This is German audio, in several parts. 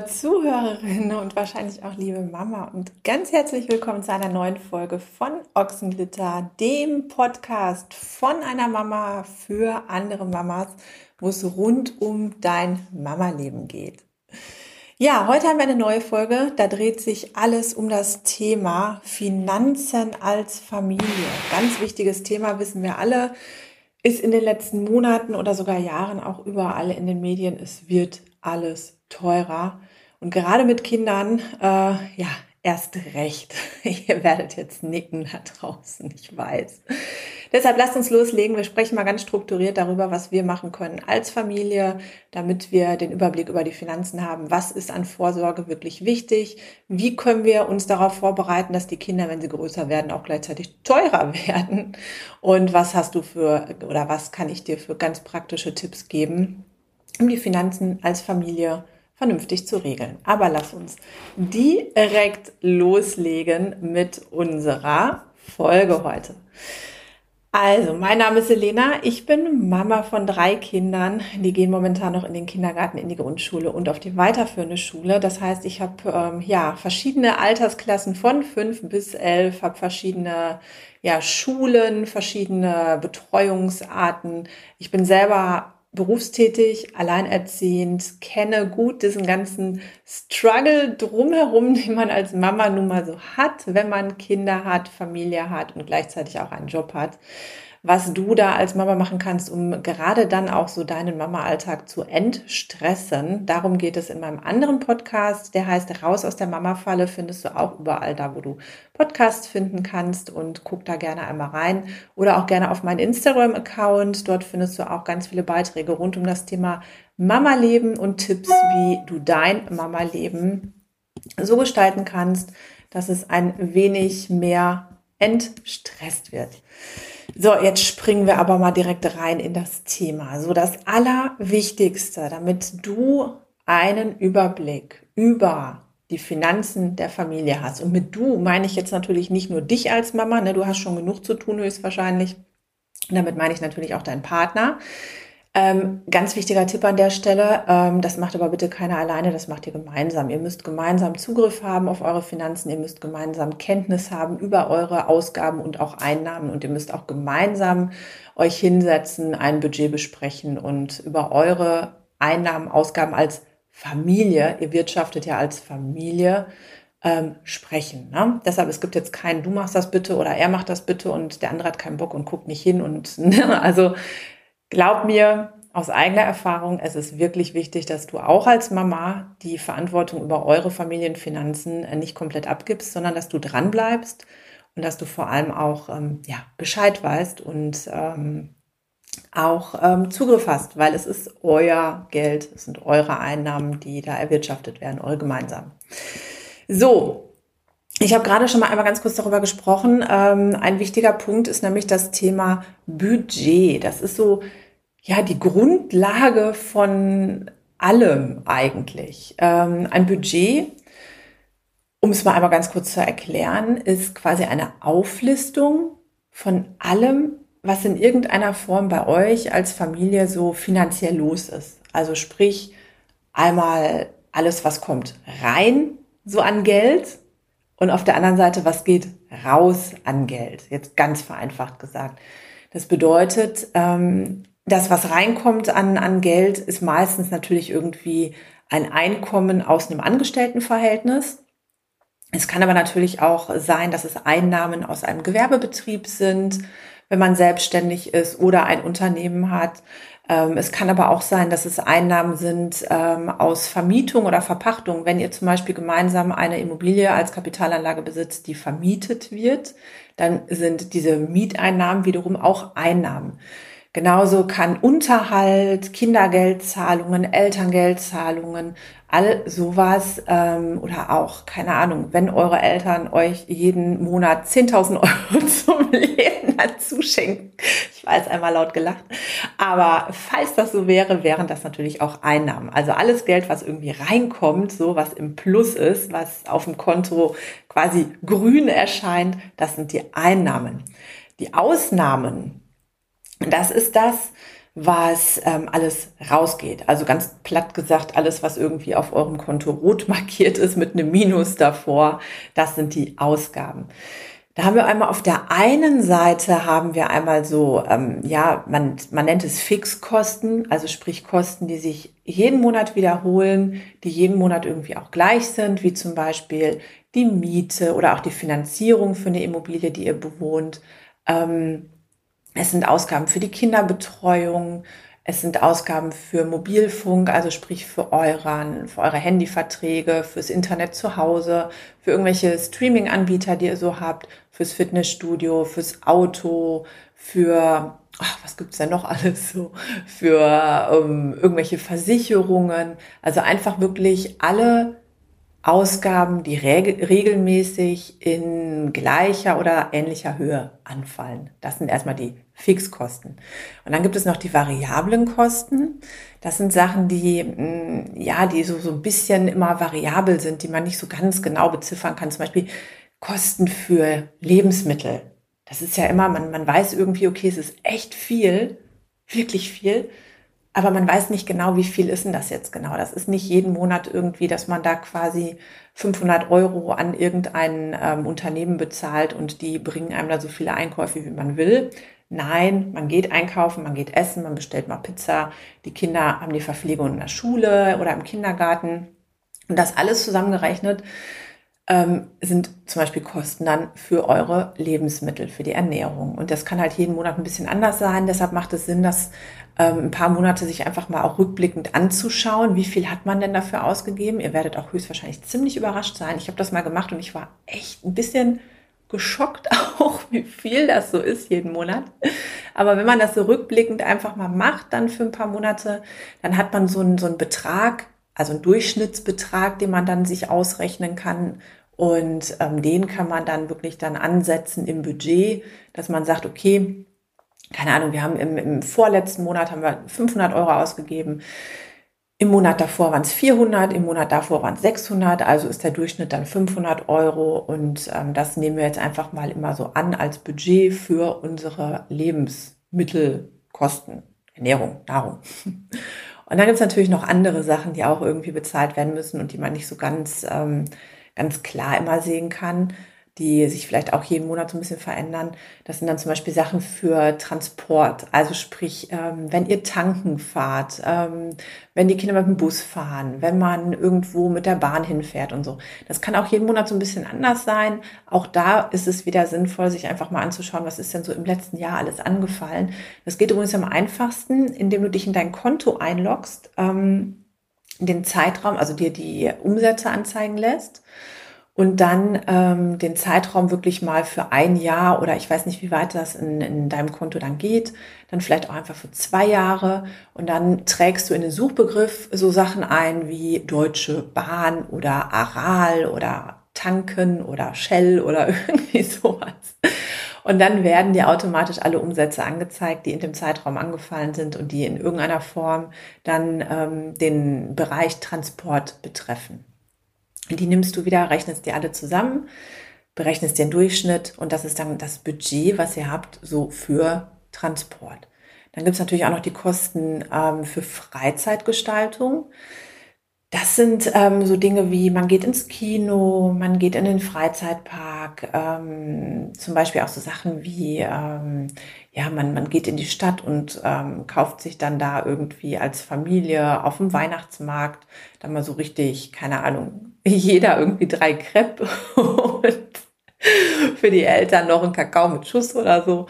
liebe Zuhörerinnen und wahrscheinlich auch liebe Mama und ganz herzlich willkommen zu einer neuen Folge von Ochsenglitter, dem Podcast von einer Mama für andere Mamas, wo es rund um dein Mama-Leben geht. Ja, heute haben wir eine neue Folge. Da dreht sich alles um das Thema Finanzen als Familie. Ganz wichtiges Thema, wissen wir alle, ist in den letzten Monaten oder sogar Jahren auch überall in den Medien. Es wird alles teurer. Und gerade mit Kindern, äh, ja, erst recht. Ihr werdet jetzt nicken da draußen, ich weiß. Deshalb lasst uns loslegen. Wir sprechen mal ganz strukturiert darüber, was wir machen können als Familie, damit wir den Überblick über die Finanzen haben. Was ist an Vorsorge wirklich wichtig? Wie können wir uns darauf vorbereiten, dass die Kinder, wenn sie größer werden, auch gleichzeitig teurer werden? Und was hast du für, oder was kann ich dir für ganz praktische Tipps geben, um die Finanzen als Familie vernünftig zu regeln. Aber lass uns direkt loslegen mit unserer Folge heute. Also, mein Name ist Elena. Ich bin Mama von drei Kindern. Die gehen momentan noch in den Kindergarten, in die Grundschule und auf die weiterführende Schule. Das heißt, ich habe ähm, ja verschiedene Altersklassen von fünf bis elf, habe verschiedene ja Schulen, verschiedene Betreuungsarten. Ich bin selber berufstätig, alleinerziehend, kenne gut diesen ganzen Struggle drumherum, den man als Mama nun mal so hat, wenn man Kinder hat, Familie hat und gleichzeitig auch einen Job hat was du da als Mama machen kannst, um gerade dann auch so deinen Mama-Alltag zu entstressen. Darum geht es in meinem anderen Podcast, der heißt Raus aus der Mama-Falle, findest du auch überall da, wo du Podcasts finden kannst und guck da gerne einmal rein oder auch gerne auf meinen Instagram-Account. Dort findest du auch ganz viele Beiträge rund um das Thema Mama-Leben und Tipps, wie du dein Mama-Leben so gestalten kannst, dass es ein wenig mehr entstresst wird. So, jetzt springen wir aber mal direkt rein in das Thema. So, das Allerwichtigste, damit du einen Überblick über die Finanzen der Familie hast. Und mit du meine ich jetzt natürlich nicht nur dich als Mama, ne, du hast schon genug zu tun höchstwahrscheinlich. damit meine ich natürlich auch deinen Partner. Ähm, ganz wichtiger Tipp an der Stelle, ähm, das macht aber bitte keiner alleine, das macht ihr gemeinsam. Ihr müsst gemeinsam Zugriff haben auf eure Finanzen, ihr müsst gemeinsam Kenntnis haben über eure Ausgaben und auch Einnahmen und ihr müsst auch gemeinsam euch hinsetzen, ein Budget besprechen und über eure Einnahmen, Ausgaben als Familie, ihr wirtschaftet ja als Familie, ähm, sprechen. Ne? Deshalb, es gibt jetzt kein, du machst das bitte oder er macht das bitte und der andere hat keinen Bock und guckt nicht hin und ne? also Glaub mir aus eigener Erfahrung, es ist wirklich wichtig, dass du auch als Mama die Verantwortung über eure Familienfinanzen äh, nicht komplett abgibst, sondern dass du dran bleibst und dass du vor allem auch ähm, ja, Bescheid weißt und ähm, auch ähm, Zugriff hast, weil es ist euer Geld, es sind eure Einnahmen, die da erwirtschaftet werden, eure gemeinsam. So, ich habe gerade schon mal einmal ganz kurz darüber gesprochen. Ähm, ein wichtiger Punkt ist nämlich das Thema Budget. Das ist so ja die Grundlage von allem eigentlich. Ähm, ein Budget, um es mal einmal ganz kurz zu erklären, ist quasi eine Auflistung von allem, was in irgendeiner Form bei euch als Familie so finanziell los ist. Also sprich einmal alles, was kommt rein so an Geld und auf der anderen Seite, was geht raus an Geld. Jetzt ganz vereinfacht gesagt. Das bedeutet, ähm, das, was reinkommt an, an Geld, ist meistens natürlich irgendwie ein Einkommen aus einem Angestelltenverhältnis. Es kann aber natürlich auch sein, dass es Einnahmen aus einem Gewerbebetrieb sind, wenn man selbstständig ist oder ein Unternehmen hat. Ähm, es kann aber auch sein, dass es Einnahmen sind ähm, aus Vermietung oder Verpachtung. Wenn ihr zum Beispiel gemeinsam eine Immobilie als Kapitalanlage besitzt, die vermietet wird, dann sind diese Mieteinnahmen wiederum auch Einnahmen. Genauso kann Unterhalt, Kindergeldzahlungen, Elterngeldzahlungen, all sowas ähm, oder auch, keine Ahnung, wenn eure Eltern euch jeden Monat 10.000 Euro zum Leben dazu schenken. Ich weiß, einmal laut gelacht. Aber falls das so wäre, wären das natürlich auch Einnahmen. Also alles Geld, was irgendwie reinkommt, so was im Plus ist, was auf dem Konto quasi grün erscheint, das sind die Einnahmen. Die Ausnahmen, das ist das, was ähm, alles rausgeht. Also ganz platt gesagt, alles, was irgendwie auf eurem Konto rot markiert ist mit einem Minus davor, das sind die Ausgaben. Da haben wir einmal auf der einen Seite haben wir einmal so, ähm, ja, man, man nennt es Fixkosten, also sprich Kosten, die sich jeden Monat wiederholen, die jeden Monat irgendwie auch gleich sind, wie zum Beispiel die Miete oder auch die Finanzierung für eine Immobilie, die ihr bewohnt. Ähm, es sind Ausgaben für die Kinderbetreuung, es sind Ausgaben für Mobilfunk, also sprich für euren, für eure Handyverträge, fürs Internet zu Hause, für irgendwelche Streaming-Anbieter, die ihr so habt, fürs Fitnessstudio, fürs Auto, für, ach, was gibt's denn noch alles so, für ähm, irgendwelche Versicherungen. Also einfach wirklich alle Ausgaben, die reg regelmäßig in gleicher oder ähnlicher Höhe anfallen. Das sind erstmal die Fixkosten. Und dann gibt es noch die variablen Kosten. Das sind Sachen, die, mm, ja, die so, so ein bisschen immer variabel sind, die man nicht so ganz genau beziffern kann. Zum Beispiel Kosten für Lebensmittel. Das ist ja immer, man, man weiß irgendwie, okay, es ist echt viel, wirklich viel aber man weiß nicht genau, wie viel ist denn das jetzt genau. Das ist nicht jeden Monat irgendwie, dass man da quasi 500 Euro an irgendein ähm, Unternehmen bezahlt und die bringen einem da so viele Einkäufe, wie man will. Nein, man geht einkaufen, man geht essen, man bestellt mal Pizza. Die Kinder haben die Verpflegung in der Schule oder im Kindergarten. Und das alles zusammengerechnet ähm, sind zum Beispiel Kosten dann für eure Lebensmittel, für die Ernährung. Und das kann halt jeden Monat ein bisschen anders sein. Deshalb macht es Sinn, dass ähm, ein paar Monate sich einfach mal auch rückblickend anzuschauen, wie viel hat man denn dafür ausgegeben. Ihr werdet auch höchstwahrscheinlich ziemlich überrascht sein. Ich habe das mal gemacht und ich war echt ein bisschen geschockt auch, wie viel das so ist jeden Monat. Aber wenn man das so rückblickend einfach mal macht, dann für ein paar Monate, dann hat man so einen, so einen Betrag, also einen Durchschnittsbetrag, den man dann sich ausrechnen kann, und ähm, den kann man dann wirklich dann ansetzen im Budget, dass man sagt, okay, keine Ahnung, wir haben im, im vorletzten Monat haben wir 500 Euro ausgegeben. Im Monat davor waren es 400, im Monat davor waren es 600, also ist der Durchschnitt dann 500 Euro und ähm, das nehmen wir jetzt einfach mal immer so an als Budget für unsere Lebensmittelkosten, Ernährung, Nahrung. Und dann gibt es natürlich noch andere Sachen, die auch irgendwie bezahlt werden müssen und die man nicht so ganz ähm, ganz klar immer sehen kann, die sich vielleicht auch jeden Monat so ein bisschen verändern. Das sind dann zum Beispiel Sachen für Transport. Also sprich, ähm, wenn ihr tanken fahrt, ähm, wenn die Kinder mit dem Bus fahren, wenn man irgendwo mit der Bahn hinfährt und so. Das kann auch jeden Monat so ein bisschen anders sein. Auch da ist es wieder sinnvoll, sich einfach mal anzuschauen, was ist denn so im letzten Jahr alles angefallen. Das geht übrigens am einfachsten, indem du dich in dein Konto einloggst. Ähm, den Zeitraum, also dir die Umsätze anzeigen lässt und dann ähm, den Zeitraum wirklich mal für ein Jahr oder ich weiß nicht, wie weit das in, in deinem Konto dann geht, dann vielleicht auch einfach für zwei Jahre und dann trägst du in den Suchbegriff so Sachen ein wie Deutsche Bahn oder Aral oder Tanken oder Shell oder irgendwie sowas. Und dann werden dir automatisch alle Umsätze angezeigt, die in dem Zeitraum angefallen sind und die in irgendeiner Form dann ähm, den Bereich Transport betreffen. Die nimmst du wieder, rechnest dir alle zusammen, berechnest den Durchschnitt und das ist dann das Budget, was ihr habt, so für Transport. Dann gibt es natürlich auch noch die Kosten ähm, für Freizeitgestaltung. Das sind ähm, so Dinge wie, man geht ins Kino, man geht in den Freizeitpark, ähm, zum Beispiel auch so Sachen wie, ähm, ja, man, man geht in die Stadt und ähm, kauft sich dann da irgendwie als Familie auf dem Weihnachtsmarkt dann mal so richtig, keine Ahnung, jeder irgendwie drei Crepe und für die Eltern noch ein Kakao mit Schuss oder so.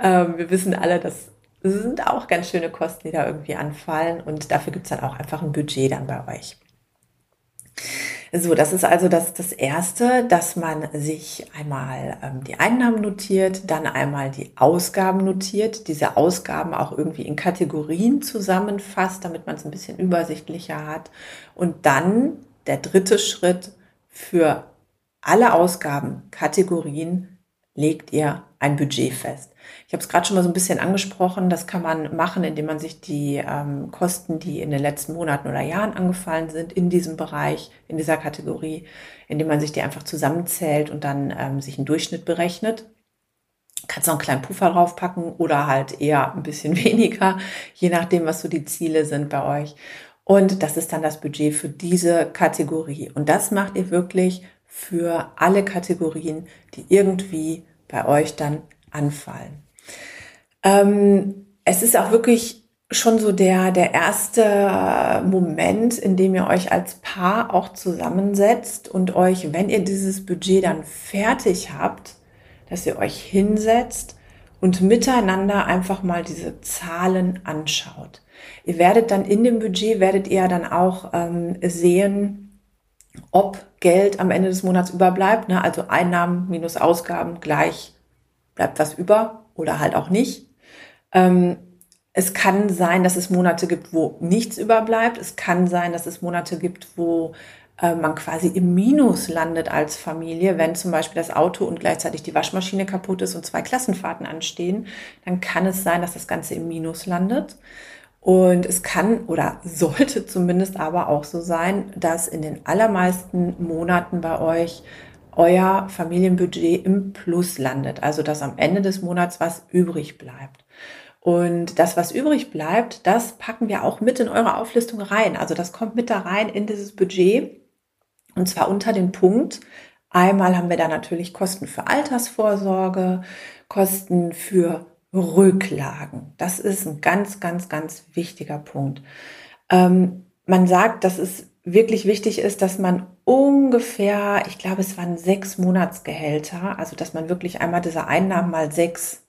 Ähm, wir wissen alle, dass sind auch ganz schöne Kosten, die da irgendwie anfallen. Und dafür gibt es dann auch einfach ein Budget dann bei euch. So, das ist also das, das Erste, dass man sich einmal ähm, die Einnahmen notiert, dann einmal die Ausgaben notiert, diese Ausgaben auch irgendwie in Kategorien zusammenfasst, damit man es ein bisschen übersichtlicher hat. Und dann der dritte Schritt für alle Ausgabenkategorien legt ihr ein Budget fest. Ich habe es gerade schon mal so ein bisschen angesprochen. Das kann man machen, indem man sich die ähm, Kosten, die in den letzten Monaten oder Jahren angefallen sind, in diesem Bereich, in dieser Kategorie, indem man sich die einfach zusammenzählt und dann ähm, sich einen Durchschnitt berechnet. Kannst noch einen kleinen Puffer draufpacken oder halt eher ein bisschen weniger, je nachdem, was so die Ziele sind bei euch. Und das ist dann das Budget für diese Kategorie. Und das macht ihr wirklich für alle Kategorien, die irgendwie bei euch dann anfallen. Ähm, es ist auch wirklich schon so der, der erste Moment, in dem ihr euch als Paar auch zusammensetzt und euch, wenn ihr dieses Budget dann fertig habt, dass ihr euch hinsetzt und miteinander einfach mal diese Zahlen anschaut. Ihr werdet dann in dem Budget, werdet ihr dann auch ähm, sehen, ob Geld am Ende des Monats überbleibt. Ne? Also Einnahmen minus Ausgaben gleich bleibt was über oder halt auch nicht. Ähm, es kann sein, dass es Monate gibt, wo nichts überbleibt. Es kann sein, dass es Monate gibt, wo äh, man quasi im Minus landet als Familie, wenn zum Beispiel das Auto und gleichzeitig die Waschmaschine kaputt ist und zwei Klassenfahrten anstehen, dann kann es sein, dass das Ganze im Minus landet. Und es kann oder sollte zumindest aber auch so sein, dass in den allermeisten Monaten bei euch euer Familienbudget im Plus landet. Also dass am Ende des Monats was übrig bleibt. Und das, was übrig bleibt, das packen wir auch mit in eure Auflistung rein. Also das kommt mit da rein in dieses Budget. Und zwar unter den Punkt. Einmal haben wir da natürlich Kosten für Altersvorsorge, Kosten für Rücklagen. Das ist ein ganz, ganz, ganz wichtiger Punkt. Ähm, man sagt, dass es wirklich wichtig ist, dass man ungefähr, ich glaube, es waren sechs Monatsgehälter, also dass man wirklich einmal diese Einnahmen mal sechs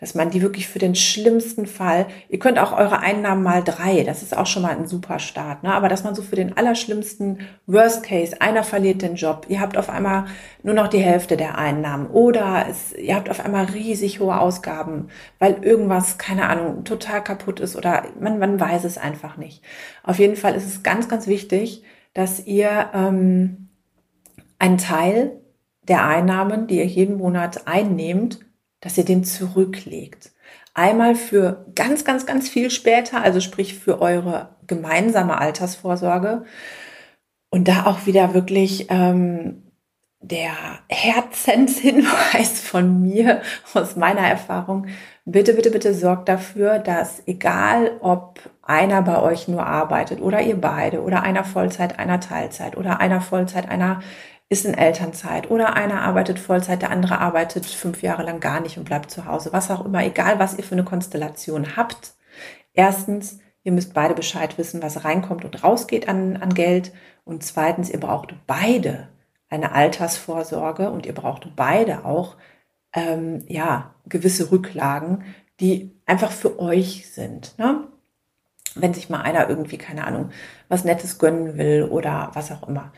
dass man die wirklich für den schlimmsten Fall, ihr könnt auch eure Einnahmen mal drei, das ist auch schon mal ein super Start, ne? aber dass man so für den allerschlimmsten Worst Case, einer verliert den Job, ihr habt auf einmal nur noch die Hälfte der Einnahmen oder es, ihr habt auf einmal riesig hohe Ausgaben, weil irgendwas, keine Ahnung, total kaputt ist oder man, man weiß es einfach nicht. Auf jeden Fall ist es ganz, ganz wichtig, dass ihr ähm, einen Teil der Einnahmen, die ihr jeden Monat einnehmt, dass ihr den zurücklegt. Einmal für ganz, ganz, ganz viel später, also sprich für eure gemeinsame Altersvorsorge. Und da auch wieder wirklich ähm, der Herzenshinweis von mir aus meiner Erfahrung. Bitte, bitte, bitte sorgt dafür, dass egal ob einer bei euch nur arbeitet oder ihr beide oder einer Vollzeit, einer Teilzeit oder einer Vollzeit, einer ist in Elternzeit oder einer arbeitet Vollzeit, der andere arbeitet fünf Jahre lang gar nicht und bleibt zu Hause. Was auch immer, egal was ihr für eine Konstellation habt. Erstens, ihr müsst beide Bescheid wissen, was reinkommt und rausgeht an, an Geld. Und zweitens, ihr braucht beide eine Altersvorsorge und ihr braucht beide auch ähm, ja gewisse Rücklagen, die einfach für euch sind. Ne? Wenn sich mal einer irgendwie keine Ahnung was Nettes gönnen will oder was auch immer.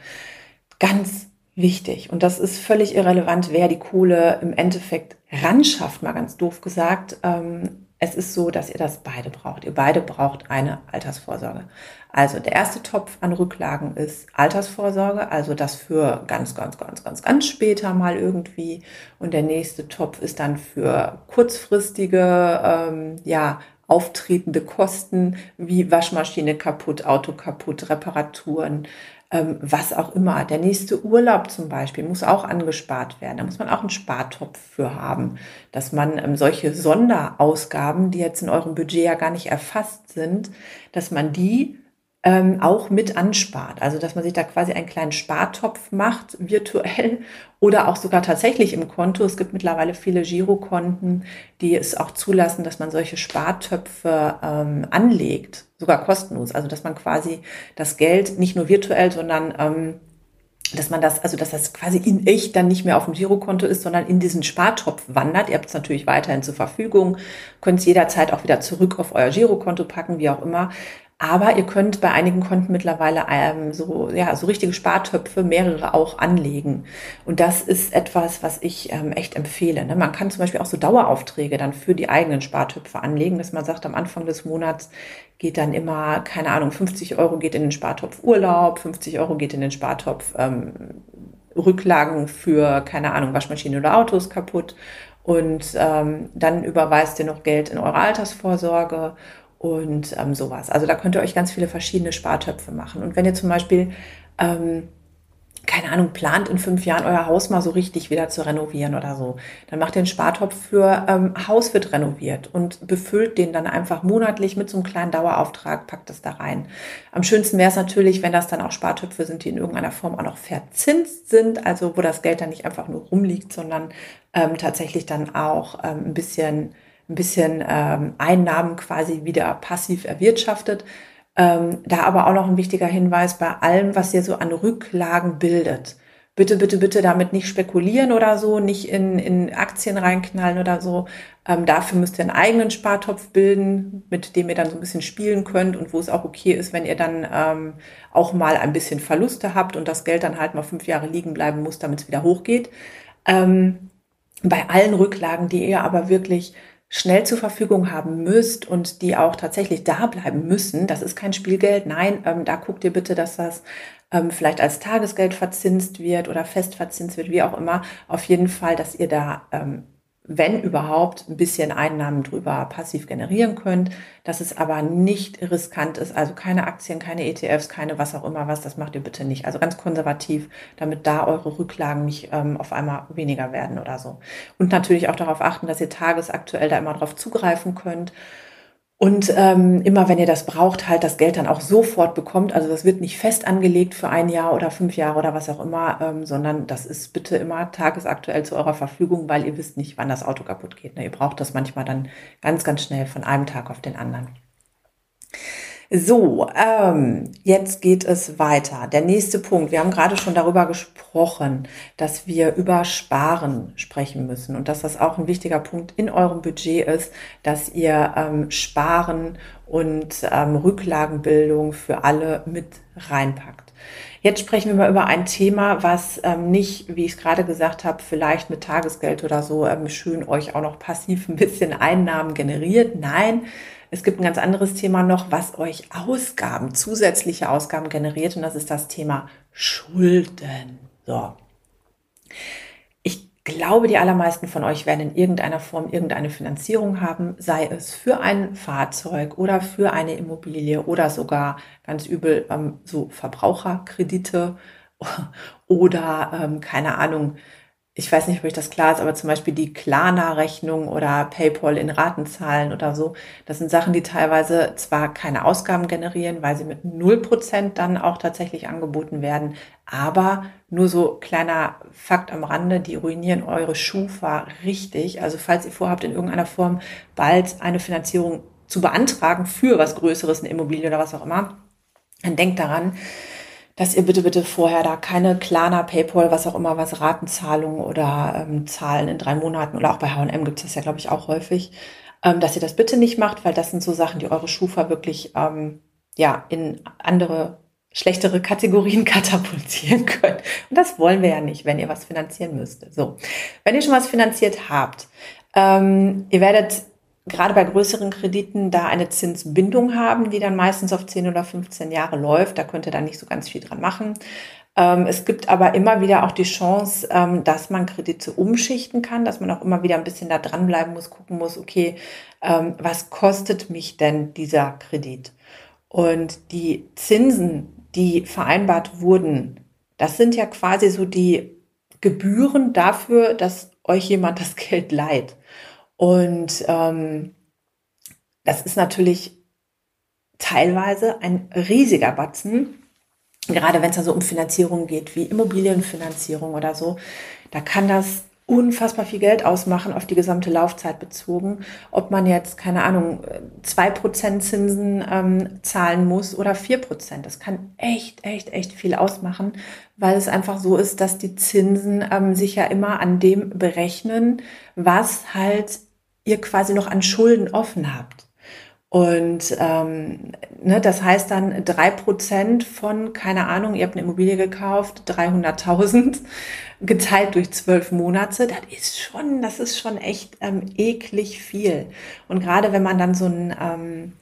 Ganz wichtig. Und das ist völlig irrelevant, wer die Kohle im Endeffekt ranschafft, mal ganz doof gesagt. Ähm, es ist so, dass ihr das beide braucht. Ihr beide braucht eine Altersvorsorge. Also der erste Topf an Rücklagen ist Altersvorsorge, also das für ganz, ganz, ganz, ganz, ganz später mal irgendwie. Und der nächste Topf ist dann für kurzfristige, ähm, ja, auftretende Kosten wie Waschmaschine kaputt, Auto kaputt, Reparaturen, was auch immer. Der nächste Urlaub zum Beispiel muss auch angespart werden. Da muss man auch einen Spartopf für haben, dass man ähm, solche Sonderausgaben, die jetzt in eurem Budget ja gar nicht erfasst sind, dass man die ähm, auch mit anspart. Also dass man sich da quasi einen kleinen Spartopf macht, virtuell oder auch sogar tatsächlich im Konto. Es gibt mittlerweile viele Girokonten, die es auch zulassen, dass man solche Spartöpfe ähm, anlegt, sogar kostenlos. Also dass man quasi das Geld nicht nur virtuell, sondern ähm, dass man das, also dass das quasi in echt dann nicht mehr auf dem Girokonto ist, sondern in diesen Spartopf wandert. Ihr habt es natürlich weiterhin zur Verfügung, könnt es jederzeit auch wieder zurück auf euer Girokonto packen, wie auch immer. Aber ihr könnt bei einigen Konten mittlerweile ähm, so, ja, so richtige Spartöpfe, mehrere auch anlegen. Und das ist etwas, was ich ähm, echt empfehle. Ne? Man kann zum Beispiel auch so Daueraufträge dann für die eigenen Spartöpfe anlegen, dass man sagt, am Anfang des Monats geht dann immer, keine Ahnung, 50 Euro geht in den Spartopf Urlaub, 50 Euro geht in den Spartopf ähm, Rücklagen für, keine Ahnung, Waschmaschine oder Autos kaputt. Und ähm, dann überweist ihr noch Geld in eure Altersvorsorge und ähm, sowas. Also da könnt ihr euch ganz viele verschiedene Spartöpfe machen. Und wenn ihr zum Beispiel ähm, keine Ahnung, plant in fünf Jahren euer Haus mal so richtig wieder zu renovieren oder so. Dann macht ihr einen Spartopf für ähm, Haus wird renoviert und befüllt den dann einfach monatlich mit so einem kleinen Dauerauftrag, packt es da rein. Am schönsten wäre es natürlich, wenn das dann auch Spartöpfe sind, die in irgendeiner Form auch noch verzinst sind, also wo das Geld dann nicht einfach nur rumliegt, sondern ähm, tatsächlich dann auch ähm, ein bisschen, ein bisschen ähm, Einnahmen quasi wieder passiv erwirtschaftet. Ähm, da aber auch noch ein wichtiger Hinweis bei allem, was ihr so an Rücklagen bildet. Bitte, bitte, bitte damit nicht spekulieren oder so, nicht in, in Aktien reinknallen oder so. Ähm, dafür müsst ihr einen eigenen Spartopf bilden, mit dem ihr dann so ein bisschen spielen könnt und wo es auch okay ist, wenn ihr dann ähm, auch mal ein bisschen Verluste habt und das Geld dann halt mal fünf Jahre liegen bleiben muss, damit es wieder hochgeht. Ähm, bei allen Rücklagen, die ihr aber wirklich schnell zur Verfügung haben müsst und die auch tatsächlich da bleiben müssen, das ist kein Spielgeld. Nein, ähm, da guckt ihr bitte, dass das ähm, vielleicht als Tagesgeld verzinst wird oder fest verzinst wird, wie auch immer. Auf jeden Fall, dass ihr da ähm, wenn überhaupt, ein bisschen Einnahmen drüber passiv generieren könnt, dass es aber nicht riskant ist, also keine Aktien, keine ETFs, keine was auch immer was, das macht ihr bitte nicht. Also ganz konservativ, damit da eure Rücklagen nicht ähm, auf einmal weniger werden oder so. Und natürlich auch darauf achten, dass ihr tagesaktuell da immer drauf zugreifen könnt und ähm, immer wenn ihr das braucht, halt das Geld dann auch sofort bekommt. Also das wird nicht fest angelegt für ein Jahr oder fünf Jahre oder was auch immer, ähm, sondern das ist bitte immer tagesaktuell zu eurer Verfügung, weil ihr wisst nicht, wann das Auto kaputt geht. Ne? Ihr braucht das manchmal dann ganz, ganz schnell von einem Tag auf den anderen. So, ähm, jetzt geht es weiter. Der nächste Punkt. Wir haben gerade schon darüber gesprochen, dass wir über Sparen sprechen müssen und dass das auch ein wichtiger Punkt in eurem Budget ist, dass ihr ähm, Sparen und ähm, Rücklagenbildung für alle mit reinpackt. Jetzt sprechen wir mal über ein Thema, was ähm, nicht, wie ich es gerade gesagt habe, vielleicht mit Tagesgeld oder so ähm, schön euch auch noch passiv ein bisschen Einnahmen generiert. Nein, es gibt ein ganz anderes Thema noch, was euch Ausgaben, zusätzliche Ausgaben generiert und das ist das Thema Schulden. So. Ich glaube, die allermeisten von euch werden in irgendeiner Form irgendeine Finanzierung haben, sei es für ein Fahrzeug oder für eine Immobilie oder sogar ganz übel ähm, so Verbraucherkredite oder ähm, keine Ahnung, ich weiß nicht, ob euch das klar ist, aber zum Beispiel die Klarna-Rechnung oder PayPal in Ratenzahlen oder so, das sind Sachen, die teilweise zwar keine Ausgaben generieren, weil sie mit 0% dann auch tatsächlich angeboten werden, aber nur so kleiner Fakt am Rande, die ruinieren eure Schufa richtig. Also falls ihr vorhabt, in irgendeiner Form bald eine Finanzierung zu beantragen für was Größeres, eine Immobilie oder was auch immer, dann denkt daran, dass ihr bitte, bitte vorher da keine Klarna, PayPal, was auch immer, was Ratenzahlungen oder ähm, Zahlen in drei Monaten oder auch bei H&M gibt es das ja, glaube ich, auch häufig, ähm, dass ihr das bitte nicht macht, weil das sind so Sachen, die eure Schufa wirklich ähm, ja in andere schlechtere Kategorien katapultieren können. Und das wollen wir ja nicht, wenn ihr was finanzieren müsst. So, wenn ihr schon was finanziert habt, ähm, ihr werdet gerade bei größeren Krediten da eine Zinsbindung haben, die dann meistens auf 10 oder 15 Jahre läuft. Da könnt ihr dann nicht so ganz viel dran machen. Ähm, es gibt aber immer wieder auch die Chance, ähm, dass man Kredite umschichten kann, dass man auch immer wieder ein bisschen da dranbleiben muss, gucken muss, okay, ähm, was kostet mich denn dieser Kredit? Und die Zinsen, die vereinbart wurden, das sind ja quasi so die Gebühren dafür, dass euch jemand das Geld leiht. Und ähm, das ist natürlich teilweise ein riesiger Batzen, gerade wenn es also um Finanzierung geht, wie Immobilienfinanzierung oder so. Da kann das unfassbar viel Geld ausmachen auf die gesamte Laufzeit bezogen. Ob man jetzt, keine Ahnung, zwei Prozent Zinsen ähm, zahlen muss oder vier Prozent. Das kann echt, echt, echt viel ausmachen, weil es einfach so ist, dass die Zinsen ähm, sich ja immer an dem berechnen, was halt ihr quasi noch an Schulden offen habt. Und ähm, ne, das heißt dann drei Prozent von, keine Ahnung, ihr habt eine Immobilie gekauft, 300.000 geteilt durch zwölf Monate, das ist schon, das ist schon echt ähm, eklig viel. Und gerade wenn man dann so einen, ähm,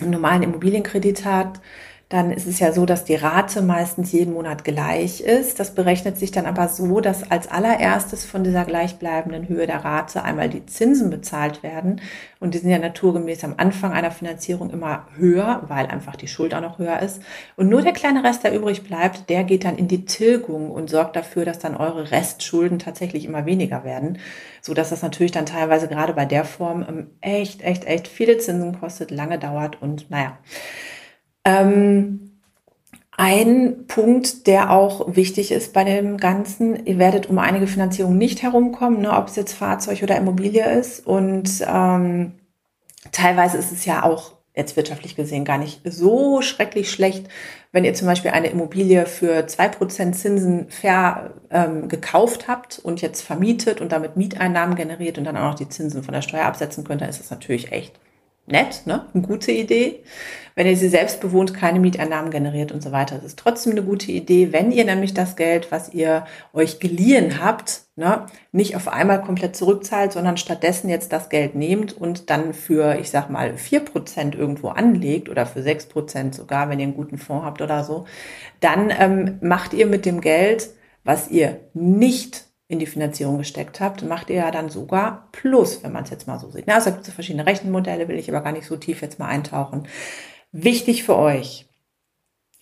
einen normalen Immobilienkredit hat, dann ist es ja so, dass die Rate meistens jeden Monat gleich ist. Das berechnet sich dann aber so, dass als allererstes von dieser gleichbleibenden Höhe der Rate einmal die Zinsen bezahlt werden. Und die sind ja naturgemäß am Anfang einer Finanzierung immer höher, weil einfach die Schuld auch noch höher ist. Und nur der kleine Rest, der übrig bleibt, der geht dann in die Tilgung und sorgt dafür, dass dann eure Restschulden tatsächlich immer weniger werden. So dass das natürlich dann teilweise gerade bei der Form ähm, echt, echt, echt viele Zinsen kostet, lange dauert und naja. Ähm, ein Punkt, der auch wichtig ist bei dem Ganzen, ihr werdet um einige Finanzierungen nicht herumkommen, ne, ob es jetzt Fahrzeug oder Immobilie ist. Und ähm, teilweise ist es ja auch jetzt wirtschaftlich gesehen gar nicht so schrecklich schlecht, wenn ihr zum Beispiel eine Immobilie für zwei Prozent Zinsen fair ähm, gekauft habt und jetzt vermietet und damit Mieteinnahmen generiert und dann auch noch die Zinsen von der Steuer absetzen könnt, dann ist das natürlich echt nett, ne? Eine gute Idee. Wenn ihr sie selbst bewohnt, keine Mieteinnahmen generiert und so weiter. Das ist trotzdem eine gute Idee, wenn ihr nämlich das Geld, was ihr euch geliehen habt, ne, nicht auf einmal komplett zurückzahlt, sondern stattdessen jetzt das Geld nehmt und dann für, ich sag mal, vier Prozent irgendwo anlegt oder für sechs Prozent sogar, wenn ihr einen guten Fonds habt oder so, dann ähm, macht ihr mit dem Geld, was ihr nicht in die Finanzierung gesteckt habt, macht ihr ja dann sogar Plus, wenn man es jetzt mal so sieht. Na, also gibt es verschiedene Rechenmodelle, will ich aber gar nicht so tief jetzt mal eintauchen. Wichtig für euch,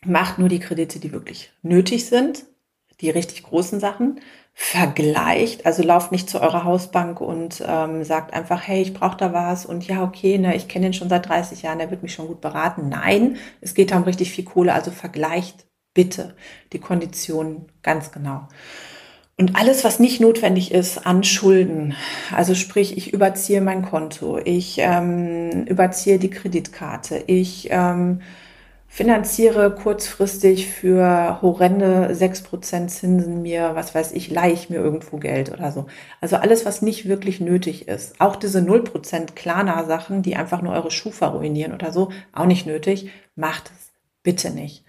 macht nur die Kredite, die wirklich nötig sind, die richtig großen Sachen, vergleicht, also lauft nicht zu eurer Hausbank und ähm, sagt einfach, hey, ich brauche da was und ja, okay, ne, ich kenne den schon seit 30 Jahren, der wird mich schon gut beraten. Nein, es geht da um richtig viel Kohle, also vergleicht bitte die Konditionen ganz genau. Und alles, was nicht notwendig ist an Schulden, also sprich, ich überziehe mein Konto, ich ähm, überziehe die Kreditkarte, ich ähm, finanziere kurzfristig für horrende sechs Prozent Zinsen mir, was weiß ich, leihe ich mir irgendwo Geld oder so. Also alles, was nicht wirklich nötig ist. Auch diese null Prozent Klarna-Sachen, die einfach nur eure Schufa ruinieren oder so, auch nicht nötig. Macht es bitte nicht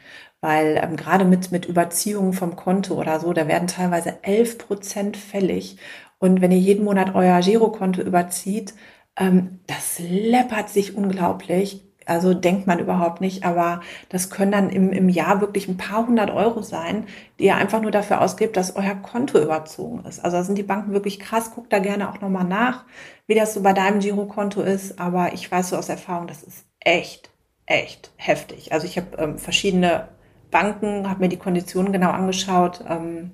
weil ähm, gerade mit, mit Überziehungen vom Konto oder so, da werden teilweise 11 Prozent fällig. Und wenn ihr jeden Monat euer Girokonto überzieht, ähm, das läppert sich unglaublich. Also denkt man überhaupt nicht, aber das können dann im, im Jahr wirklich ein paar hundert Euro sein, die ihr einfach nur dafür ausgebt, dass euer Konto überzogen ist. Also da sind die Banken wirklich krass. Guckt da gerne auch nochmal nach, wie das so bei deinem Girokonto ist. Aber ich weiß so aus Erfahrung, das ist echt, echt heftig. Also ich habe ähm, verschiedene Banken, habe mir die Konditionen genau angeschaut, ähm,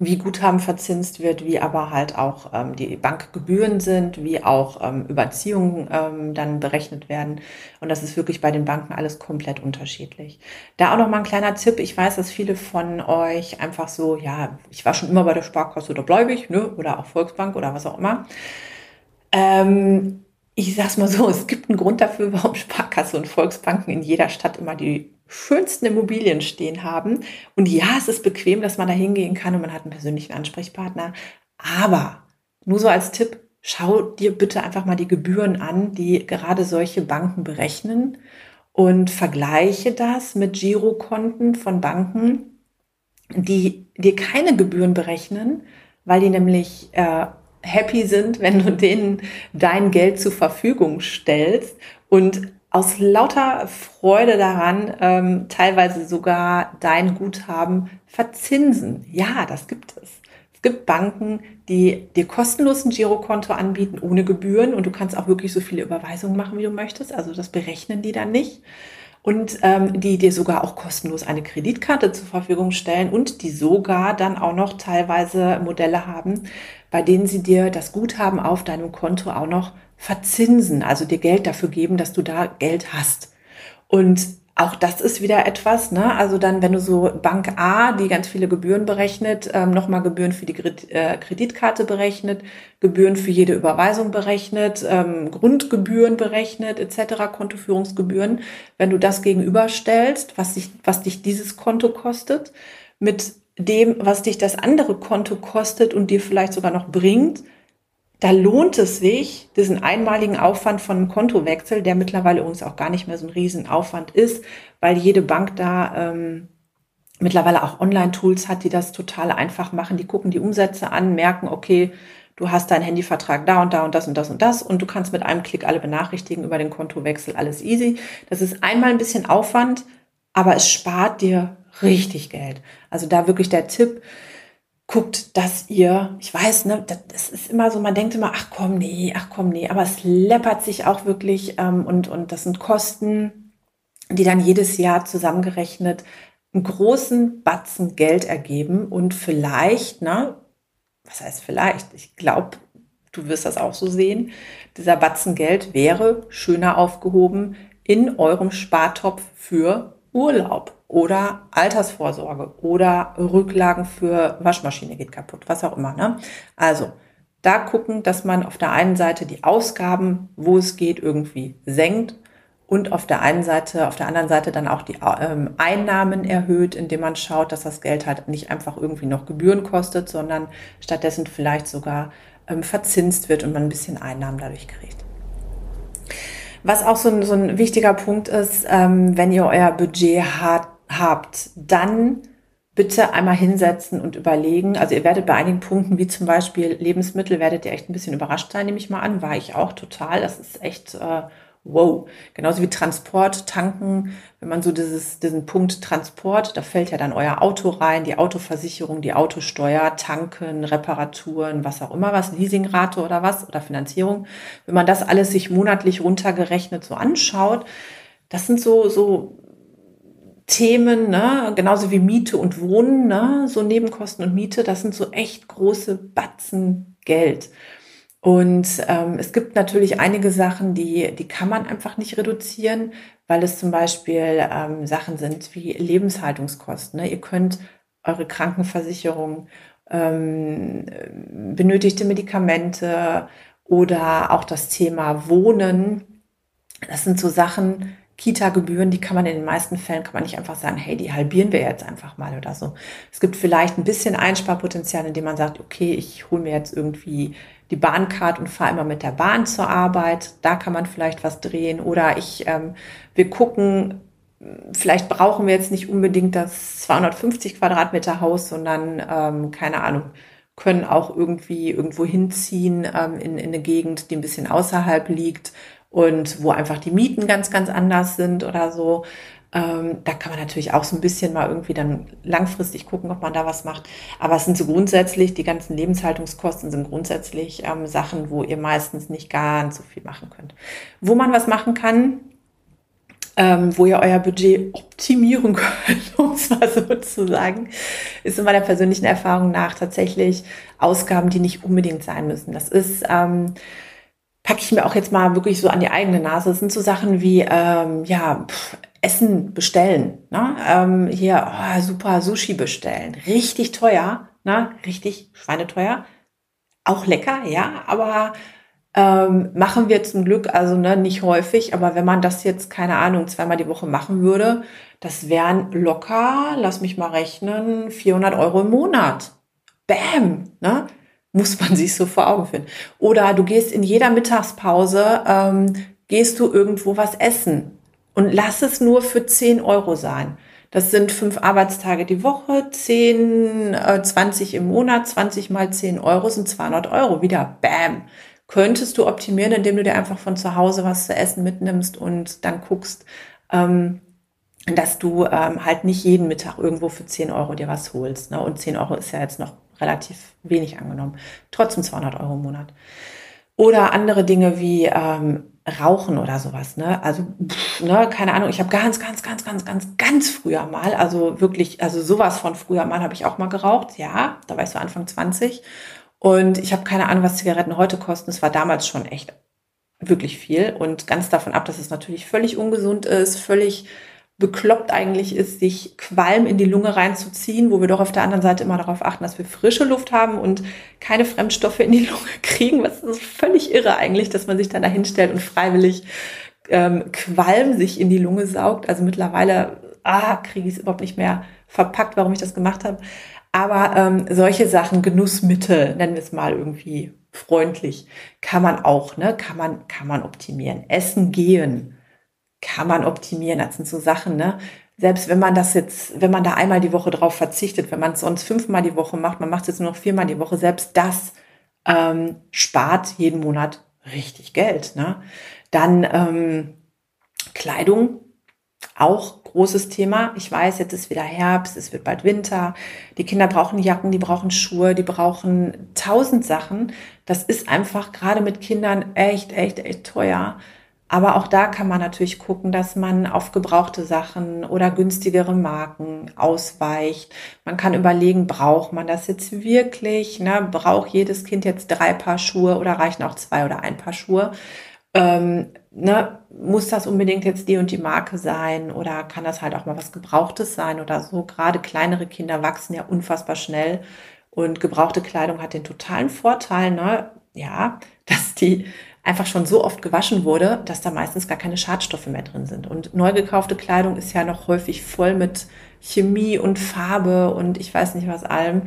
wie Guthaben verzinst wird, wie aber halt auch ähm, die Bankgebühren sind, wie auch ähm, Überziehungen ähm, dann berechnet werden. Und das ist wirklich bei den Banken alles komplett unterschiedlich. Da auch noch mal ein kleiner Tipp. Ich weiß, dass viele von euch einfach so, ja, ich war schon immer bei der Sparkasse oder ich, ne? oder auch Volksbank oder was auch immer. Ähm, ich sag's mal so, es gibt einen Grund dafür, warum Sparkasse und Volksbanken in jeder Stadt immer die schönsten Immobilien stehen haben. Und ja, es ist bequem, dass man da hingehen kann und man hat einen persönlichen Ansprechpartner. Aber nur so als Tipp, schau dir bitte einfach mal die Gebühren an, die gerade solche Banken berechnen und vergleiche das mit Girokonten von Banken, die dir keine Gebühren berechnen, weil die nämlich äh, happy sind, wenn du denen dein Geld zur Verfügung stellst und aus lauter Freude daran ähm, teilweise sogar dein Guthaben verzinsen. Ja, das gibt es. Es gibt Banken, die dir kostenlos ein Girokonto anbieten ohne Gebühren und du kannst auch wirklich so viele Überweisungen machen, wie du möchtest. Also das berechnen die dann nicht. Und ähm, die dir sogar auch kostenlos eine Kreditkarte zur Verfügung stellen und die sogar dann auch noch teilweise Modelle haben, bei denen sie dir das Guthaben auf deinem Konto auch noch verzinsen, also dir Geld dafür geben, dass du da Geld hast. Und auch das ist wieder etwas, ne? Also dann, wenn du so Bank A, die ganz viele Gebühren berechnet, ähm, nochmal Gebühren für die äh, Kreditkarte berechnet, Gebühren für jede Überweisung berechnet, ähm, Grundgebühren berechnet, etc., Kontoführungsgebühren. Wenn du das gegenüberstellst, was dich, was dich dieses Konto kostet, mit dem, was dich das andere Konto kostet und dir vielleicht sogar noch bringt, da lohnt es sich, diesen einmaligen Aufwand von einem Kontowechsel, der mittlerweile uns auch gar nicht mehr so ein Riesenaufwand ist, weil jede Bank da ähm, mittlerweile auch Online-Tools hat, die das total einfach machen. Die gucken die Umsätze an, merken, okay, du hast deinen Handyvertrag da und da und das und das und das und du kannst mit einem Klick alle benachrichtigen über den Kontowechsel, alles easy. Das ist einmal ein bisschen Aufwand, aber es spart dir richtig Geld. Also da wirklich der Tipp, guckt, dass ihr, ich weiß, ne, das ist immer so, man denkt immer, ach komm, nee, ach komm, nee, aber es läppert sich auch wirklich ähm, und, und das sind Kosten, die dann jedes Jahr zusammengerechnet einen großen Batzen Geld ergeben und vielleicht, ne, was heißt vielleicht? Ich glaube, du wirst das auch so sehen. Dieser Batzen Geld wäre schöner aufgehoben in eurem Spartopf für Urlaub oder Altersvorsorge oder Rücklagen für Waschmaschine geht kaputt, was auch immer. Ne? Also da gucken, dass man auf der einen Seite die Ausgaben, wo es geht, irgendwie senkt und auf der einen Seite, auf der anderen Seite dann auch die ähm, Einnahmen erhöht, indem man schaut, dass das Geld halt nicht einfach irgendwie noch Gebühren kostet, sondern stattdessen vielleicht sogar ähm, verzinst wird und man ein bisschen Einnahmen dadurch kriegt. Was auch so ein, so ein wichtiger Punkt ist, ähm, wenn ihr euer Budget hat, habt, dann bitte einmal hinsetzen und überlegen. Also ihr werdet bei einigen Punkten, wie zum Beispiel Lebensmittel, werdet ihr echt ein bisschen überrascht sein, nehme ich mal an. War ich auch total. Das ist echt äh, wow. Genauso wie Transport, Tanken. Wenn man so dieses, diesen Punkt Transport, da fällt ja dann euer Auto rein, die Autoversicherung, die Autosteuer, Tanken, Reparaturen, was auch immer was, Leasingrate oder was oder Finanzierung. Wenn man das alles sich monatlich runtergerechnet so anschaut, das sind so, so Themen, ne, genauso wie Miete und Wohnen, ne, so Nebenkosten und Miete, das sind so echt große Batzen Geld. Und ähm, es gibt natürlich einige Sachen, die, die kann man einfach nicht reduzieren, weil es zum Beispiel ähm, Sachen sind wie Lebenshaltungskosten. Ne? Ihr könnt eure Krankenversicherung, ähm, benötigte Medikamente oder auch das Thema Wohnen. Das sind so Sachen, Kita-Gebühren, die kann man in den meisten Fällen, kann man nicht einfach sagen, hey, die halbieren wir jetzt einfach mal oder so. Es gibt vielleicht ein bisschen Einsparpotenzial, indem man sagt, okay, ich hole mir jetzt irgendwie die Bahncard und fahre immer mit der Bahn zur Arbeit. Da kann man vielleicht was drehen. Oder ich, ähm, wir gucken, vielleicht brauchen wir jetzt nicht unbedingt das 250 Quadratmeter Haus, sondern, ähm, keine Ahnung, können auch irgendwie irgendwo hinziehen ähm, in, in eine Gegend, die ein bisschen außerhalb liegt und wo einfach die Mieten ganz, ganz anders sind oder so. Ähm, da kann man natürlich auch so ein bisschen mal irgendwie dann langfristig gucken, ob man da was macht. Aber es sind so grundsätzlich, die ganzen Lebenshaltungskosten sind grundsätzlich ähm, Sachen, wo ihr meistens nicht ganz so viel machen könnt. Wo man was machen kann, ähm, wo ihr euer Budget optimieren könnt, um es mal so zu sagen, ist in meiner persönlichen Erfahrung nach tatsächlich Ausgaben, die nicht unbedingt sein müssen. Das ist ähm, packe ich mir auch jetzt mal wirklich so an die eigene Nase. Das sind so Sachen wie, ähm, ja, pff, Essen bestellen. Ne? Ähm, hier, oh, super, Sushi bestellen. Richtig teuer, ne? richtig schweineteuer. Auch lecker, ja, aber ähm, machen wir zum Glück, also ne, nicht häufig, aber wenn man das jetzt, keine Ahnung, zweimal die Woche machen würde, das wären locker, lass mich mal rechnen, 400 Euro im Monat. Bam, ne? Muss man sich so vor Augen führen. Oder du gehst in jeder Mittagspause, ähm, gehst du irgendwo was essen und lass es nur für 10 Euro sein. Das sind fünf Arbeitstage die Woche, 10, äh, 20 im Monat, 20 mal 10 Euro sind 200 Euro. Wieder, bam. Könntest du optimieren, indem du dir einfach von zu Hause was zu essen mitnimmst und dann guckst, ähm, dass du ähm, halt nicht jeden Mittag irgendwo für 10 Euro dir was holst. Ne? Und 10 Euro ist ja jetzt noch relativ wenig angenommen. Trotzdem 200 Euro im Monat. Oder andere Dinge wie ähm, Rauchen oder sowas. Ne? Also, pff, ne, keine Ahnung, ich habe ganz, ganz, ganz, ganz, ganz, ganz früher mal, also wirklich, also sowas von früher mal habe ich auch mal geraucht. Ja, da war ich so Anfang 20. Und ich habe keine Ahnung, was Zigaretten heute kosten. Es war damals schon echt wirklich viel. Und ganz davon ab, dass es natürlich völlig ungesund ist, völlig bekloppt eigentlich ist, sich Qualm in die Lunge reinzuziehen, wo wir doch auf der anderen Seite immer darauf achten, dass wir frische Luft haben und keine Fremdstoffe in die Lunge kriegen. Was ist völlig irre eigentlich, dass man sich dann dahin stellt und freiwillig ähm, Qualm sich in die Lunge saugt. Also mittlerweile ah, kriege ich es überhaupt nicht mehr verpackt, warum ich das gemacht habe. Aber ähm, solche Sachen, Genussmittel, nennen wir es mal irgendwie freundlich, kann man auch, ne, kann man, kann man optimieren. Essen gehen kann man optimieren. Das sind so Sachen, ne? Selbst wenn man das jetzt, wenn man da einmal die Woche drauf verzichtet, wenn man es sonst fünfmal die Woche macht, man macht es jetzt nur noch viermal die Woche, selbst das ähm, spart jeden Monat richtig Geld. Ne? Dann ähm, Kleidung, auch großes Thema. Ich weiß, jetzt ist wieder Herbst, es wird bald Winter. Die Kinder brauchen Jacken, die brauchen Schuhe, die brauchen tausend Sachen. Das ist einfach gerade mit Kindern echt, echt, echt teuer. Aber auch da kann man natürlich gucken, dass man auf gebrauchte Sachen oder günstigere Marken ausweicht. Man kann überlegen, braucht man das jetzt wirklich? Ne? Braucht jedes Kind jetzt drei Paar Schuhe oder reichen auch zwei oder ein Paar Schuhe? Ähm, ne? Muss das unbedingt jetzt die und die Marke sein oder kann das halt auch mal was Gebrauchtes sein oder so? Gerade kleinere Kinder wachsen ja unfassbar schnell und gebrauchte Kleidung hat den totalen Vorteil, ne? ja, dass die einfach schon so oft gewaschen wurde, dass da meistens gar keine Schadstoffe mehr drin sind. Und neu gekaufte Kleidung ist ja noch häufig voll mit Chemie und Farbe und ich weiß nicht was allem.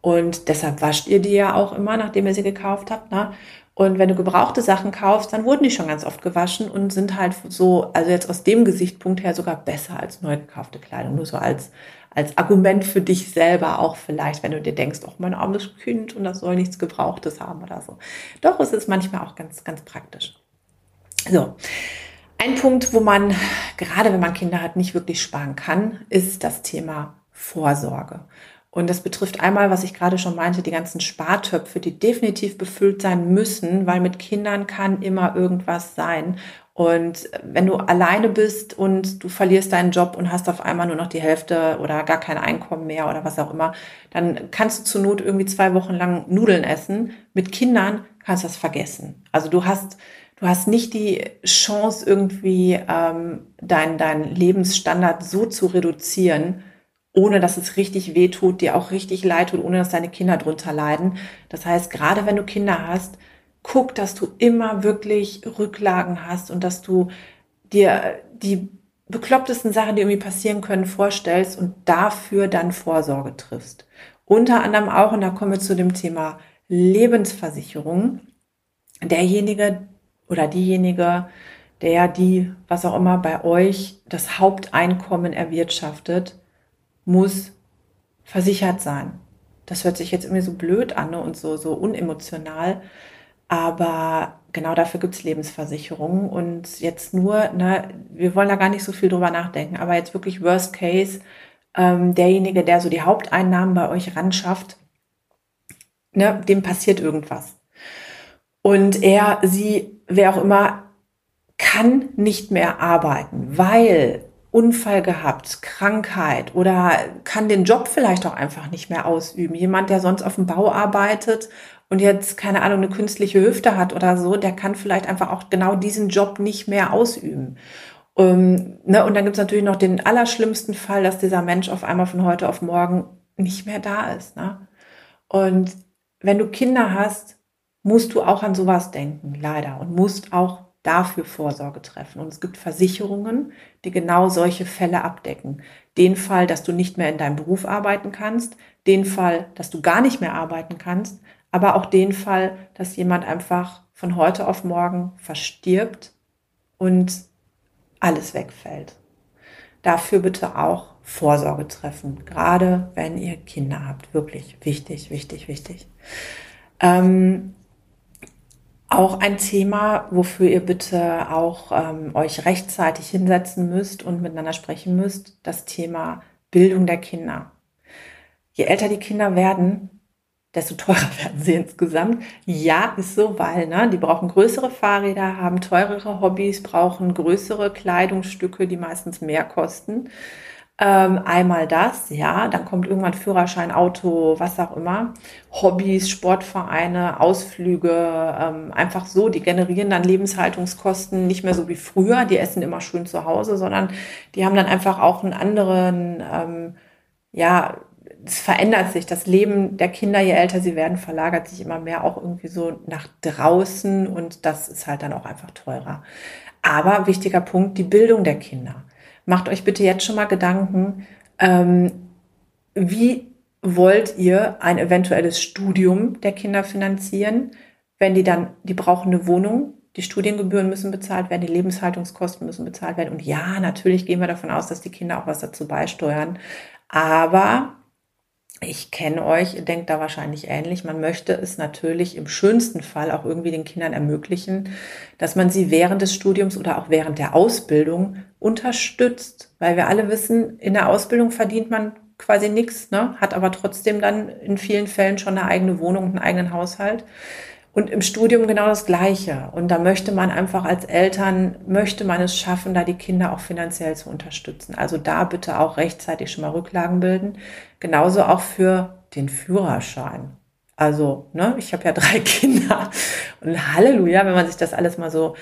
Und deshalb wascht ihr die ja auch immer, nachdem ihr sie gekauft habt. Ne? Und wenn du gebrauchte Sachen kaufst, dann wurden die schon ganz oft gewaschen und sind halt so, also jetzt aus dem Gesichtspunkt her sogar besser als neu gekaufte Kleidung. Nur so als als Argument für dich selber auch vielleicht, wenn du dir denkst, oh, mein armes Kind und das soll nichts Gebrauchtes haben oder so. Doch, es ist manchmal auch ganz, ganz praktisch. So. Ein Punkt, wo man, gerade wenn man Kinder hat, nicht wirklich sparen kann, ist das Thema Vorsorge. Und das betrifft einmal, was ich gerade schon meinte, die ganzen Spartöpfe, die definitiv befüllt sein müssen, weil mit Kindern kann immer irgendwas sein. Und wenn du alleine bist und du verlierst deinen Job und hast auf einmal nur noch die Hälfte oder gar kein Einkommen mehr oder was auch immer, dann kannst du zur Not irgendwie zwei Wochen lang Nudeln essen. Mit Kindern kannst du das vergessen. Also du hast, du hast nicht die Chance irgendwie ähm, deinen dein Lebensstandard so zu reduzieren, ohne dass es richtig weh tut, dir auch richtig leid tut, ohne dass deine Kinder drunter leiden. Das heißt, gerade wenn du Kinder hast, guck, dass du immer wirklich Rücklagen hast und dass du dir die beklopptesten Sachen, die irgendwie passieren können, vorstellst und dafür dann Vorsorge triffst. Unter anderem auch, und da kommen wir zu dem Thema Lebensversicherung, derjenige oder diejenige, der die, was auch immer bei euch das Haupteinkommen erwirtschaftet, muss versichert sein. Das hört sich jetzt irgendwie so blöd an ne, und so, so unemotional. Aber genau dafür gibt es Lebensversicherungen. Und jetzt nur, ne, wir wollen da gar nicht so viel drüber nachdenken, aber jetzt wirklich Worst Case, ähm, derjenige, der so die Haupteinnahmen bei euch ran schafft, ne, dem passiert irgendwas. Und er, sie, wer auch immer, kann nicht mehr arbeiten, weil Unfall gehabt, Krankheit oder kann den Job vielleicht auch einfach nicht mehr ausüben. Jemand, der sonst auf dem Bau arbeitet und jetzt, keine Ahnung, eine künstliche Hüfte hat oder so, der kann vielleicht einfach auch genau diesen Job nicht mehr ausüben. Ähm, ne, und dann gibt es natürlich noch den allerschlimmsten Fall, dass dieser Mensch auf einmal von heute auf morgen nicht mehr da ist. Ne? Und wenn du Kinder hast, musst du auch an sowas denken, leider, und musst auch dafür Vorsorge treffen. Und es gibt Versicherungen, die genau solche Fälle abdecken. Den Fall, dass du nicht mehr in deinem Beruf arbeiten kannst, den Fall, dass du gar nicht mehr arbeiten kannst, aber auch den Fall, dass jemand einfach von heute auf morgen verstirbt und alles wegfällt. Dafür bitte auch Vorsorge treffen, gerade wenn ihr Kinder habt. Wirklich wichtig, wichtig, wichtig. Ähm, auch ein Thema, wofür ihr bitte auch ähm, euch rechtzeitig hinsetzen müsst und miteinander sprechen müsst, das Thema Bildung der Kinder. Je älter die Kinder werden, desto teurer werden sie insgesamt. Ja, ist so, weil ne, die brauchen größere Fahrräder, haben teurere Hobbys, brauchen größere Kleidungsstücke, die meistens mehr kosten. Ähm, einmal das, ja, dann kommt irgendwann Führerschein, Auto, was auch immer. Hobbys, Sportvereine, Ausflüge, ähm, einfach so, die generieren dann Lebenshaltungskosten nicht mehr so wie früher, die essen immer schön zu Hause, sondern die haben dann einfach auch einen anderen, ähm, ja, es verändert sich. Das Leben der Kinder, je älter sie werden, verlagert sich immer mehr auch irgendwie so nach draußen und das ist halt dann auch einfach teurer. Aber wichtiger Punkt, die Bildung der Kinder. Macht euch bitte jetzt schon mal Gedanken, ähm, wie wollt ihr ein eventuelles Studium der Kinder finanzieren, wenn die dann, die brauchen eine Wohnung, die Studiengebühren müssen bezahlt werden, die Lebenshaltungskosten müssen bezahlt werden. Und ja, natürlich gehen wir davon aus, dass die Kinder auch was dazu beisteuern. Aber ich kenne euch, denkt da wahrscheinlich ähnlich. Man möchte es natürlich im schönsten Fall auch irgendwie den Kindern ermöglichen, dass man sie während des Studiums oder auch während der Ausbildung unterstützt. Weil wir alle wissen, in der Ausbildung verdient man quasi nichts, ne? hat aber trotzdem dann in vielen Fällen schon eine eigene Wohnung und einen eigenen Haushalt. Und im Studium genau das Gleiche. Und da möchte man einfach als Eltern, möchte man es schaffen, da die Kinder auch finanziell zu unterstützen. Also da bitte auch rechtzeitig schon mal Rücklagen bilden. Genauso auch für den Führerschein. Also, ne, ich habe ja drei Kinder. Und Halleluja, wenn man sich das alles mal so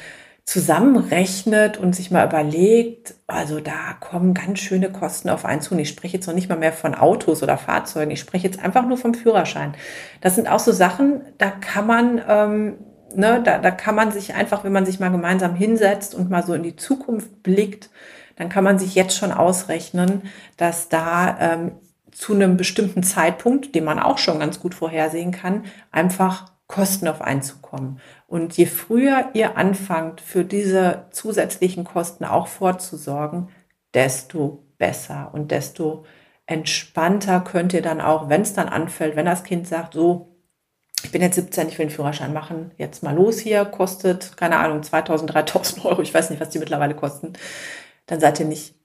zusammenrechnet und sich mal überlegt, also da kommen ganz schöne Kosten auf einen zu. Und ich spreche jetzt noch nicht mal mehr von Autos oder Fahrzeugen, ich spreche jetzt einfach nur vom Führerschein. Das sind auch so Sachen, da kann man, ähm, ne, da, da kann man sich einfach, wenn man sich mal gemeinsam hinsetzt und mal so in die Zukunft blickt, dann kann man sich jetzt schon ausrechnen, dass da ähm, zu einem bestimmten Zeitpunkt, den man auch schon ganz gut vorhersehen kann, einfach Kosten auf einzukommen. Und je früher ihr anfangt, für diese zusätzlichen Kosten auch vorzusorgen, desto besser und desto entspannter könnt ihr dann auch, wenn es dann anfällt, wenn das Kind sagt, so, ich bin jetzt 17, ich will einen Führerschein machen, jetzt mal los hier, kostet, keine Ahnung, 2000, 3000 Euro, ich weiß nicht, was die mittlerweile kosten, dann seid ihr nicht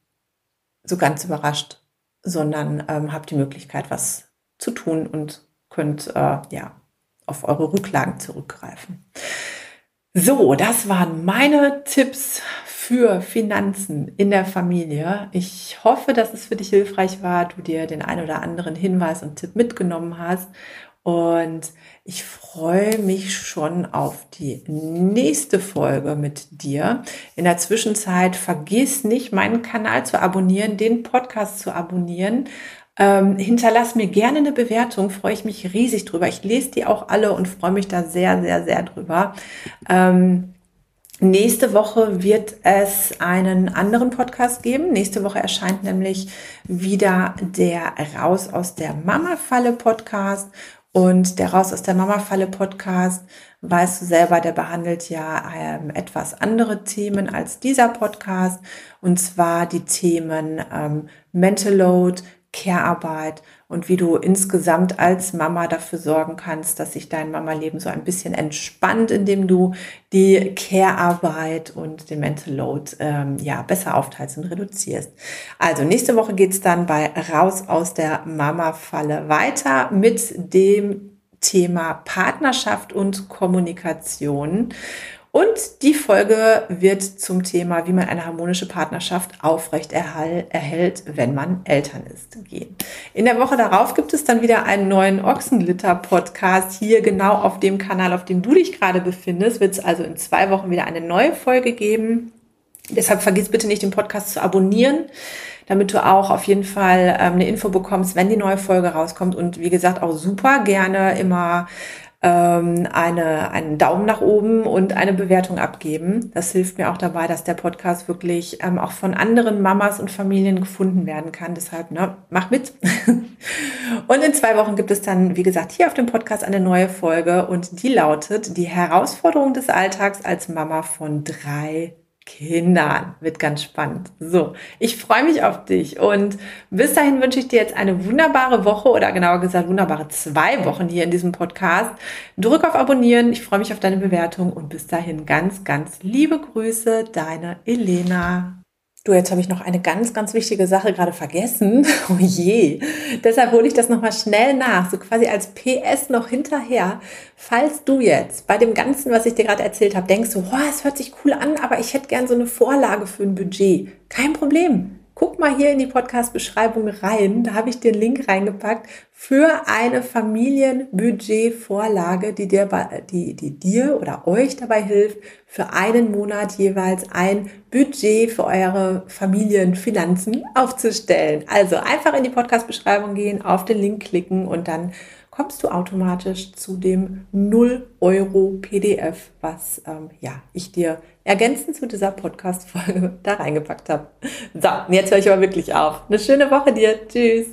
so ganz überrascht, sondern ähm, habt die Möglichkeit, was zu tun und könnt, äh, ja, auf eure Rücklagen zurückgreifen. So, das waren meine Tipps für Finanzen in der Familie. Ich hoffe, dass es für dich hilfreich war, du dir den ein oder anderen Hinweis und Tipp mitgenommen hast. Und ich freue mich schon auf die nächste Folge mit dir. In der Zwischenzeit vergiss nicht, meinen Kanal zu abonnieren, den Podcast zu abonnieren. Ähm, hinterlass mir gerne eine Bewertung, freue ich mich riesig drüber. Ich lese die auch alle und freue mich da sehr, sehr, sehr drüber. Ähm, nächste Woche wird es einen anderen Podcast geben. Nächste Woche erscheint nämlich wieder der Raus aus der Mama-Falle Podcast. Und der Raus aus der Mama-Falle Podcast, weißt du selber, der behandelt ja ähm, etwas andere Themen als dieser Podcast. Und zwar die Themen ähm, Mental Load, Care-Arbeit und wie du insgesamt als Mama dafür sorgen kannst, dass sich dein Mama-Leben so ein bisschen entspannt, indem du die Care-Arbeit und den Mental Load ähm, ja besser aufteilst und reduzierst. Also nächste Woche geht's dann bei Raus aus der Mama-Falle weiter mit dem Thema Partnerschaft und Kommunikation. Und die Folge wird zum Thema, wie man eine harmonische Partnerschaft aufrecht erhält, wenn man Eltern ist, gehen. In der Woche darauf gibt es dann wieder einen neuen Ochsenlitter-Podcast hier genau auf dem Kanal, auf dem du dich gerade befindest. Wird es also in zwei Wochen wieder eine neue Folge geben. Deshalb vergiss bitte nicht, den Podcast zu abonnieren damit du auch auf jeden Fall ähm, eine Info bekommst, wenn die neue Folge rauskommt. Und wie gesagt, auch super gerne immer ähm, eine, einen Daumen nach oben und eine Bewertung abgeben. Das hilft mir auch dabei, dass der Podcast wirklich ähm, auch von anderen Mamas und Familien gefunden werden kann. Deshalb, ne, mach mit. und in zwei Wochen gibt es dann, wie gesagt, hier auf dem Podcast eine neue Folge und die lautet die Herausforderung des Alltags als Mama von drei Kindern. Wird ganz spannend. So, ich freue mich auf dich und bis dahin wünsche ich dir jetzt eine wunderbare Woche oder genauer gesagt wunderbare zwei Wochen hier in diesem Podcast. Drück auf Abonnieren. Ich freue mich auf deine Bewertung und bis dahin ganz, ganz liebe Grüße, deine Elena. Du, jetzt habe ich noch eine ganz, ganz wichtige Sache gerade vergessen. Oh je. Deshalb hole ich das nochmal schnell nach, so quasi als PS noch hinterher. Falls du jetzt bei dem Ganzen, was ich dir gerade erzählt habe, denkst, oh, es hört sich cool an, aber ich hätte gern so eine Vorlage für ein Budget. Kein Problem. Guck mal hier in die Podcast-Beschreibung rein. Da habe ich den Link reingepackt für eine Familienbudget-Vorlage, die dir, die, die dir oder euch dabei hilft, für einen Monat jeweils ein Budget für eure Familienfinanzen aufzustellen. Also einfach in die Podcast-Beschreibung gehen, auf den Link klicken und dann kommst du automatisch zu dem 0 Euro PDF, was ähm, ja, ich dir ergänzend zu dieser Podcast-Folge da reingepackt habe. So, jetzt höre ich aber wirklich auf. Eine schöne Woche dir. Tschüss.